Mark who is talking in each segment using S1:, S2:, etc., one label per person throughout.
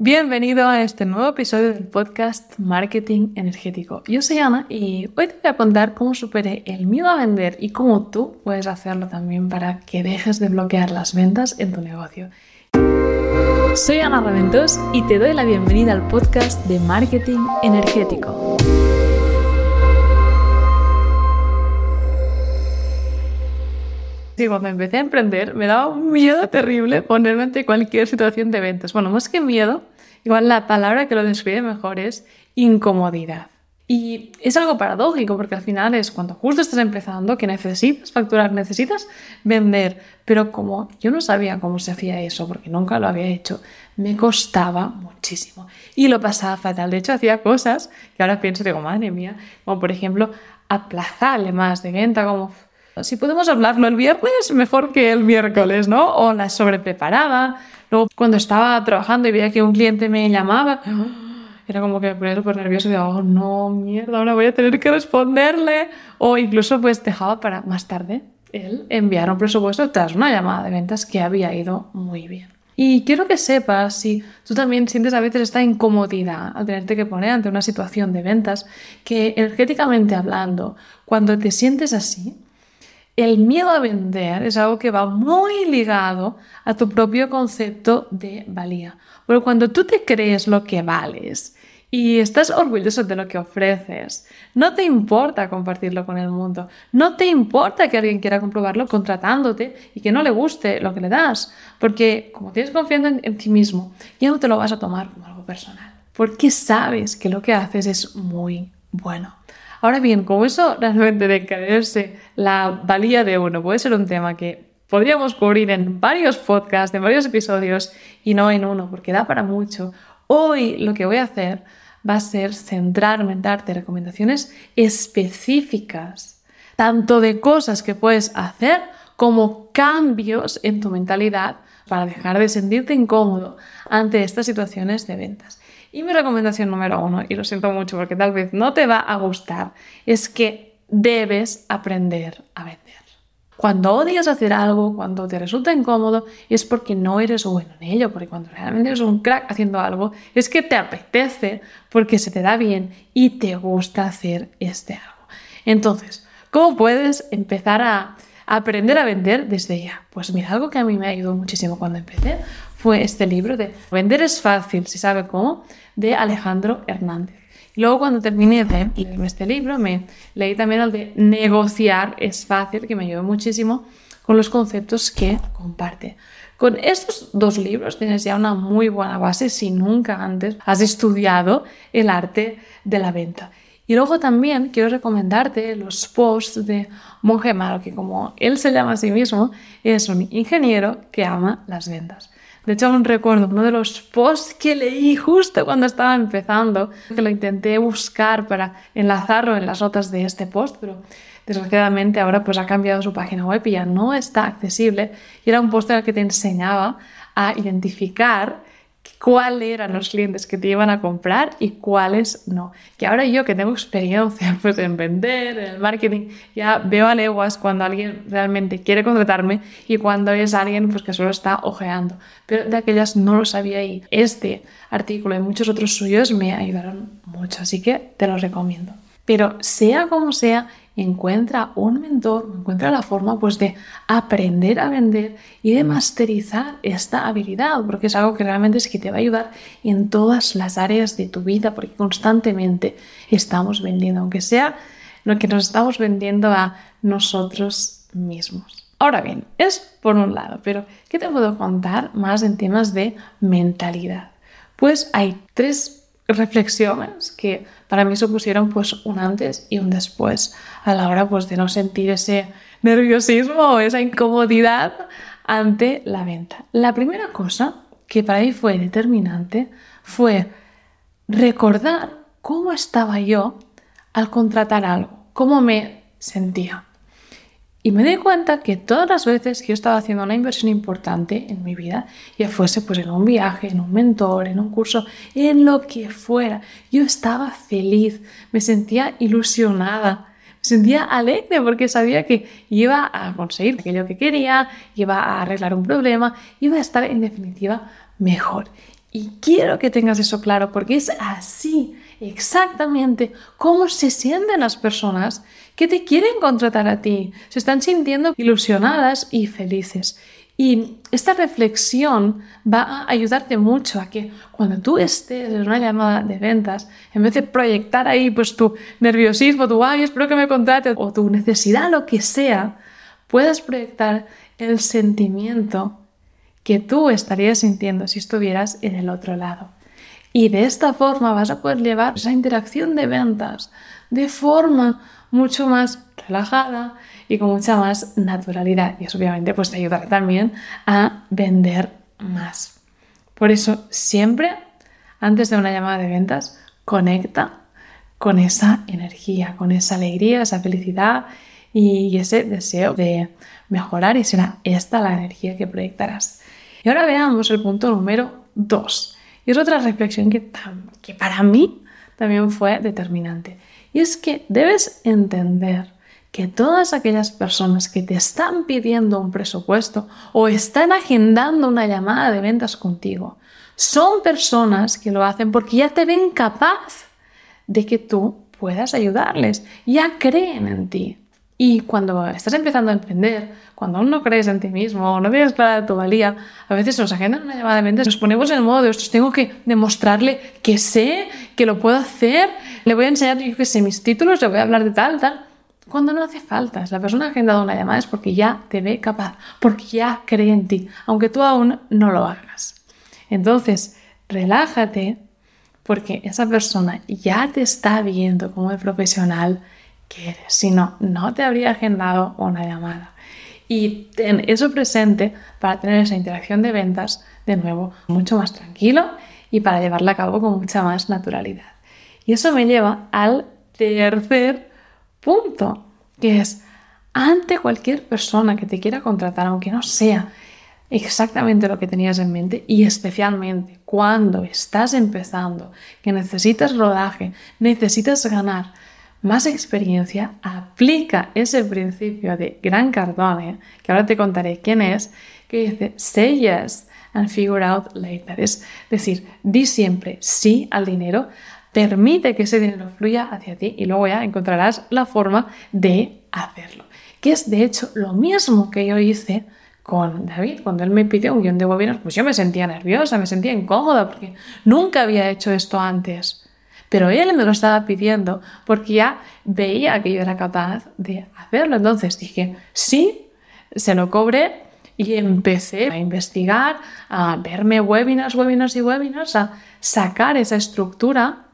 S1: Bienvenido a este nuevo episodio del podcast Marketing Energético. Yo soy Ana y hoy te voy a contar cómo superé el miedo a vender y cómo tú puedes hacerlo también para que dejes de bloquear las ventas en tu negocio. Soy Ana Raventos y te doy la bienvenida al podcast de Marketing Energético. Sí, cuando empecé a emprender me daba un miedo terrible ponerme ante cualquier situación de ventas. Bueno, más que miedo, igual la palabra que lo describe mejor es incomodidad. Y es algo paradójico porque al final es cuando justo estás empezando que necesitas facturar, necesitas vender, pero como yo no sabía cómo se hacía eso porque nunca lo había hecho, me costaba muchísimo y lo pasaba fatal. De hecho, hacía cosas que ahora pienso, digo, madre mía, como por ejemplo aplazarle más de venta, como si podemos hablarlo el viernes, mejor que el miércoles, ¿no? O la sobrepreparada. Luego, cuando estaba trabajando y veía que un cliente me llamaba, era como que me ponía súper nervioso y digo, oh, no, mierda, ahora voy a tener que responderle. O incluso, pues, dejaba para más tarde él enviar un presupuesto tras una llamada de ventas que había ido muy bien. Y quiero que sepas si tú también sientes a veces esta incomodidad al tenerte que poner ante una situación de ventas, que energéticamente hablando, cuando te sientes así, el miedo a vender es algo que va muy ligado a tu propio concepto de valía. Porque cuando tú te crees lo que vales y estás orgulloso de lo que ofreces, no te importa compartirlo con el mundo, no te importa que alguien quiera comprobarlo contratándote y que no le guste lo que le das, porque como tienes confianza en, en ti mismo, ya no te lo vas a tomar como algo personal, porque sabes que lo que haces es muy bueno. Ahora bien, como eso realmente de creerse la valía de uno puede ser un tema que podríamos cubrir en varios podcasts, en varios episodios y no en uno, porque da para mucho, hoy lo que voy a hacer va a ser centrarme en darte recomendaciones específicas, tanto de cosas que puedes hacer como cambios en tu mentalidad para dejar de sentirte incómodo ante estas situaciones de ventas. Y mi recomendación número uno, y lo siento mucho porque tal vez no te va a gustar, es que debes aprender a vender. Cuando odias hacer algo, cuando te resulta incómodo, es porque no eres bueno en ello, porque cuando realmente eres un crack haciendo algo, es que te apetece, porque se te da bien y te gusta hacer este algo. Entonces, ¿cómo puedes empezar a aprender a vender desde ya? Pues mira, algo que a mí me ayudó muchísimo cuando empecé fue este libro de Vender es fácil, si sabe cómo, de Alejandro Hernández. Luego cuando terminé de leer este libro, me leí también el de Negociar es fácil, que me ayudó muchísimo con los conceptos que comparte. Con estos dos libros tienes ya una muy buena base si nunca antes has estudiado el arte de la venta. Y luego también quiero recomendarte los posts de Monje Malo, que como él se llama a sí mismo, es un ingeniero que ama las ventas. De hecho, aún recuerdo uno de los posts que leí justo cuando estaba empezando, que lo intenté buscar para enlazarlo en las notas de este post, pero desgraciadamente ahora pues ha cambiado su página web y ya no está accesible. Y era un post en el que te enseñaba a identificar cuáles eran los clientes que te iban a comprar y cuáles no. Que ahora yo que tengo experiencia pues, en vender, en el marketing, ya veo a leguas cuando alguien realmente quiere contratarme y cuando es alguien pues, que solo está ojeando. Pero de aquellas no lo sabía y este artículo y muchos otros suyos me ayudaron mucho, así que te los recomiendo. Pero sea como sea, encuentra un mentor, encuentra la forma pues de aprender a vender y de masterizar esta habilidad, porque es algo que realmente es que te va a ayudar en todas las áreas de tu vida, porque constantemente estamos vendiendo, aunque sea lo que nos estamos vendiendo a nosotros mismos. Ahora bien, es por un lado, pero ¿qué te puedo contar más en temas de mentalidad? Pues hay tres reflexiones que para mí supusieron pues un antes y un después a la hora pues de no sentir ese nerviosismo o esa incomodidad ante la venta. La primera cosa que para mí fue determinante fue recordar cómo estaba yo al contratar algo, cómo me sentía. Y me di cuenta que todas las veces que yo estaba haciendo una inversión importante en mi vida, ya fuese pues en un viaje, en un mentor, en un curso, en lo que fuera, yo estaba feliz, me sentía ilusionada, me sentía alegre porque sabía que iba a conseguir aquello que quería, iba a arreglar un problema, iba a estar en definitiva mejor. Y quiero que tengas eso claro porque es así exactamente cómo se sienten las personas que te quieren contratar a ti. Se están sintiendo ilusionadas y felices. Y esta reflexión va a ayudarte mucho a que cuando tú estés en una llamada de ventas, en vez de proyectar ahí pues tu nerviosismo, tu ay, espero que me contrate o tu necesidad, lo que sea, puedas proyectar el sentimiento que tú estarías sintiendo si estuvieras en el otro lado. Y de esta forma vas a poder llevar esa interacción de ventas de forma mucho más relajada y con mucha más naturalidad. Y eso obviamente pues, te ayudará también a vender más. Por eso siempre, antes de una llamada de ventas, conecta con esa energía, con esa alegría, esa felicidad y ese deseo de mejorar y será esta la energía que proyectarás. Y ahora veamos el punto número 2 y es otra reflexión que, que para mí también fue determinante. Y es que debes entender que todas aquellas personas que te están pidiendo un presupuesto o están agendando una llamada de ventas contigo, son personas que lo hacen porque ya te ven capaz de que tú puedas ayudarles, ya creen en ti. Y cuando estás empezando a emprender, cuando aún no crees en ti mismo no tienes clara tu valía, a veces nos agendan una llamada de ventas, nos ponemos en modo de, estos tengo que demostrarle que sé, que lo puedo hacer, le voy a enseñar, yo que sé, mis títulos, le voy a hablar de tal, tal. Cuando no hace falta, la persona ha agendado una llamada es porque ya te ve capaz, porque ya cree en ti, aunque tú aún no lo hagas. Entonces, relájate porque esa persona ya te está viendo como el profesional que si no, no te habría agendado una llamada. Y ten eso presente para tener esa interacción de ventas de nuevo mucho más tranquilo y para llevarla a cabo con mucha más naturalidad. Y eso me lleva al tercer punto, que es ante cualquier persona que te quiera contratar, aunque no sea exactamente lo que tenías en mente y especialmente cuando estás empezando, que necesitas rodaje, necesitas ganar, más experiencia, aplica ese principio de Gran Cardone, que ahora te contaré quién es, que dice say yes and figure out later. Es decir, di siempre sí al dinero, permite que ese dinero fluya hacia ti y luego ya encontrarás la forma de hacerlo. Que es de hecho lo mismo que yo hice con David. Cuando él me pidió un guion de webinars, pues yo me sentía nerviosa, me sentía incómoda porque nunca había hecho esto antes. Pero él me lo estaba pidiendo porque ya veía que yo era capaz de hacerlo. Entonces dije, sí, se lo cobré y empecé a investigar, a verme webinars, webinars y webinars, a sacar esa estructura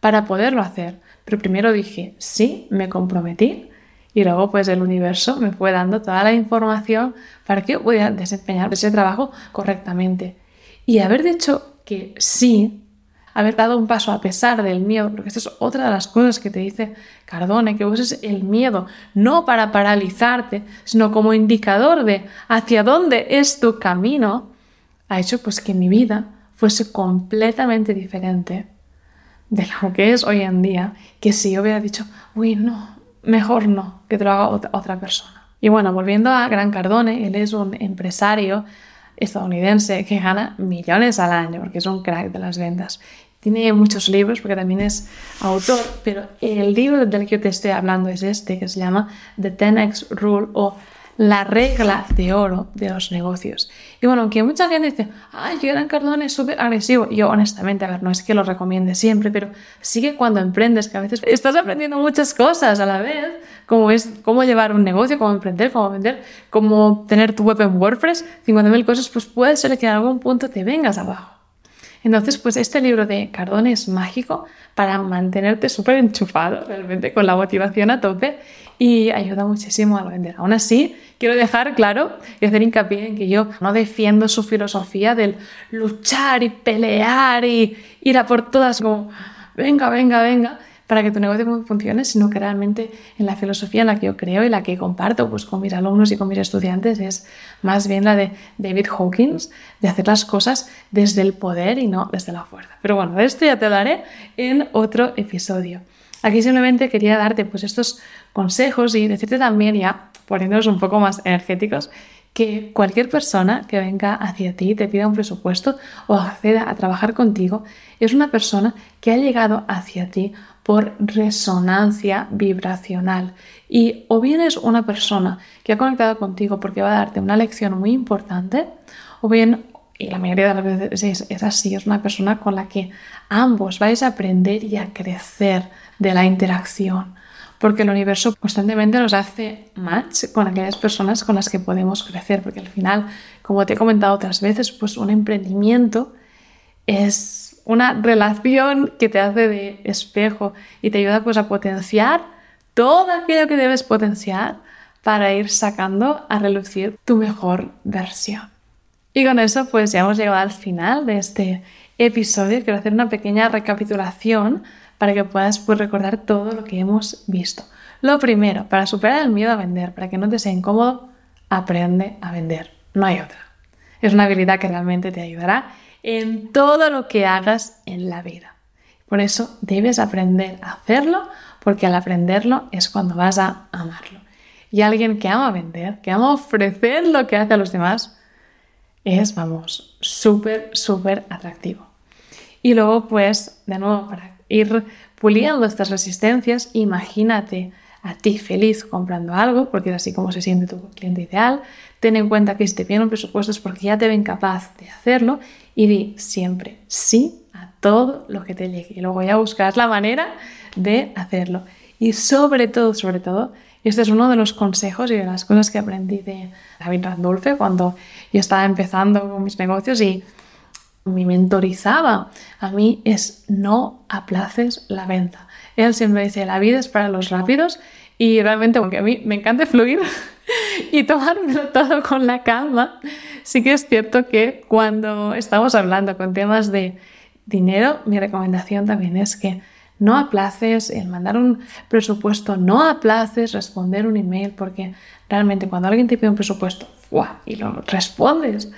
S1: para poderlo hacer. Pero primero dije, sí, me comprometí y luego pues el universo me fue dando toda la información para que yo pudiera desempeñar ese trabajo correctamente. Y haber dicho que sí haber dado un paso a pesar del miedo, porque esta es otra de las cosas que te dice Cardone, que uses el miedo no para paralizarte, sino como indicador de hacia dónde es tu camino, ha hecho pues que mi vida fuese completamente diferente de lo que es hoy en día, que si yo hubiera dicho, uy, no, mejor no, que te lo haga otra persona. Y bueno, volviendo a Gran Cardone, él es un empresario estadounidense que gana millones al año, porque es un crack de las ventas. Tiene muchos libros porque también es autor, pero el libro del que yo te estoy hablando es este, que se llama The 10X Rule o La regla de oro de los negocios. Y bueno, aunque mucha gente dice, ay, Gran Cardone es súper agresivo, yo honestamente, a ver, no es que lo recomiende siempre, pero sí que cuando emprendes, que a veces estás aprendiendo muchas cosas a la vez, como es cómo llevar un negocio, cómo emprender, cómo vender, cómo tener tu web en WordPress, 50.000 cosas, pues puede ser que en algún punto te vengas abajo. Entonces, pues este libro de Cardone es mágico para mantenerte súper enchufado, realmente con la motivación a tope y ayuda muchísimo a vender. Aún así, quiero dejar claro y hacer hincapié en que yo no defiendo su filosofía del luchar y pelear y ir a por todas como venga, venga, venga, para que tu negocio funcione, sino que realmente en la filosofía en la que yo creo y la que comparto pues, con mis alumnos y con mis estudiantes es más bien la de David Hawkins, de hacer las cosas desde el poder y no desde la fuerza. Pero bueno, de esto ya te hablaré en otro episodio. Aquí simplemente quería darte pues estos consejos y decirte también ya, poniéndolos un poco más energéticos, que cualquier persona que venga hacia ti, te pida un presupuesto o acceda a trabajar contigo, es una persona que ha llegado hacia ti por resonancia vibracional. Y o bien es una persona que ha conectado contigo porque va a darte una lección muy importante, o bien, y la mayoría de las veces es, así, es una persona con la que ambos vais a aprender y a crecer de la interacción porque el universo constantemente nos hace match con aquellas personas con las que podemos crecer, porque al final, como te he comentado otras veces, pues un emprendimiento es una relación que te hace de espejo y te ayuda pues a potenciar todo aquello que debes potenciar para ir sacando a relucir tu mejor versión. Y con eso pues ya hemos llegado al final de este episodio. Quiero hacer una pequeña recapitulación para que puedas pues, recordar todo lo que hemos visto. Lo primero, para superar el miedo a vender, para que no te sea incómodo, aprende a vender. No hay otra. Es una habilidad que realmente te ayudará en todo lo que hagas en la vida. Por eso debes aprender a hacerlo, porque al aprenderlo es cuando vas a amarlo. Y alguien que ama vender, que ama ofrecer lo que hace a los demás, es, vamos, súper, súper atractivo. Y luego, pues, de nuevo, para ir puliendo estas resistencias, imagínate a ti feliz comprando algo, porque es así como se siente tu cliente ideal. Ten en cuenta que si te piden un presupuesto es porque ya te ven capaz de hacerlo y di siempre sí a todo lo que te llegue. Y luego ya buscarás la manera de hacerlo. Y sobre todo, sobre todo, este es uno de los consejos y de las cosas que aprendí de David Randolph cuando yo estaba empezando con mis negocios y me mentorizaba. A mí es no aplaces la venta. Él siempre dice, la vida es para los rápidos y realmente, aunque a mí me encanta fluir y tomármelo todo con la calma, sí que es cierto que cuando estamos hablando con temas de dinero, mi recomendación también es que no aplaces el mandar un presupuesto, no aplaces responder un email, porque realmente cuando alguien te pide un presupuesto y lo respondes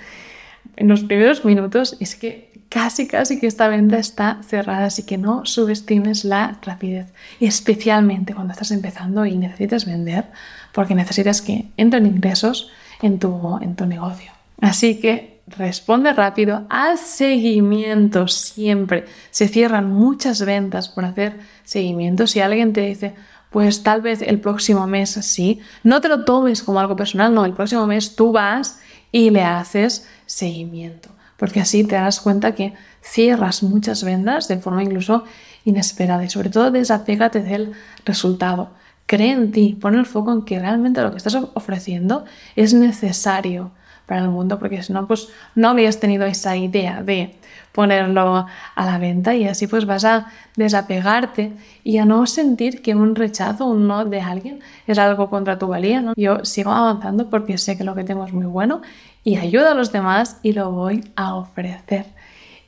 S1: en los primeros minutos, es que casi, casi que esta venta está cerrada, así que no subestimes la rapidez, especialmente cuando estás empezando y necesitas vender, porque necesitas que entren ingresos en tu, en tu negocio. Así que responde rápido, haz seguimiento siempre. Se cierran muchas ventas por hacer seguimiento. Si alguien te dice, pues tal vez el próximo mes sí, no te lo tomes como algo personal, no, el próximo mes tú vas y le haces seguimiento porque así te das cuenta que cierras muchas vendas de forma incluso inesperada y sobre todo desapégate del resultado. Cree en ti, pon el foco en que realmente lo que estás ofreciendo es necesario para el mundo, porque si no, pues no habías tenido esa idea de ponerlo a la venta y así pues vas a desapegarte y a no sentir que un rechazo, un no de alguien es algo contra tu valía. Yo sigo avanzando porque sé que lo que tengo es muy bueno y ayuda a los demás y lo voy a ofrecer.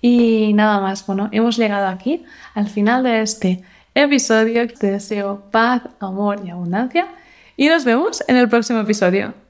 S1: Y nada más, bueno, hemos llegado aquí al final de este episodio. Te deseo paz, amor y abundancia y nos vemos en el próximo episodio.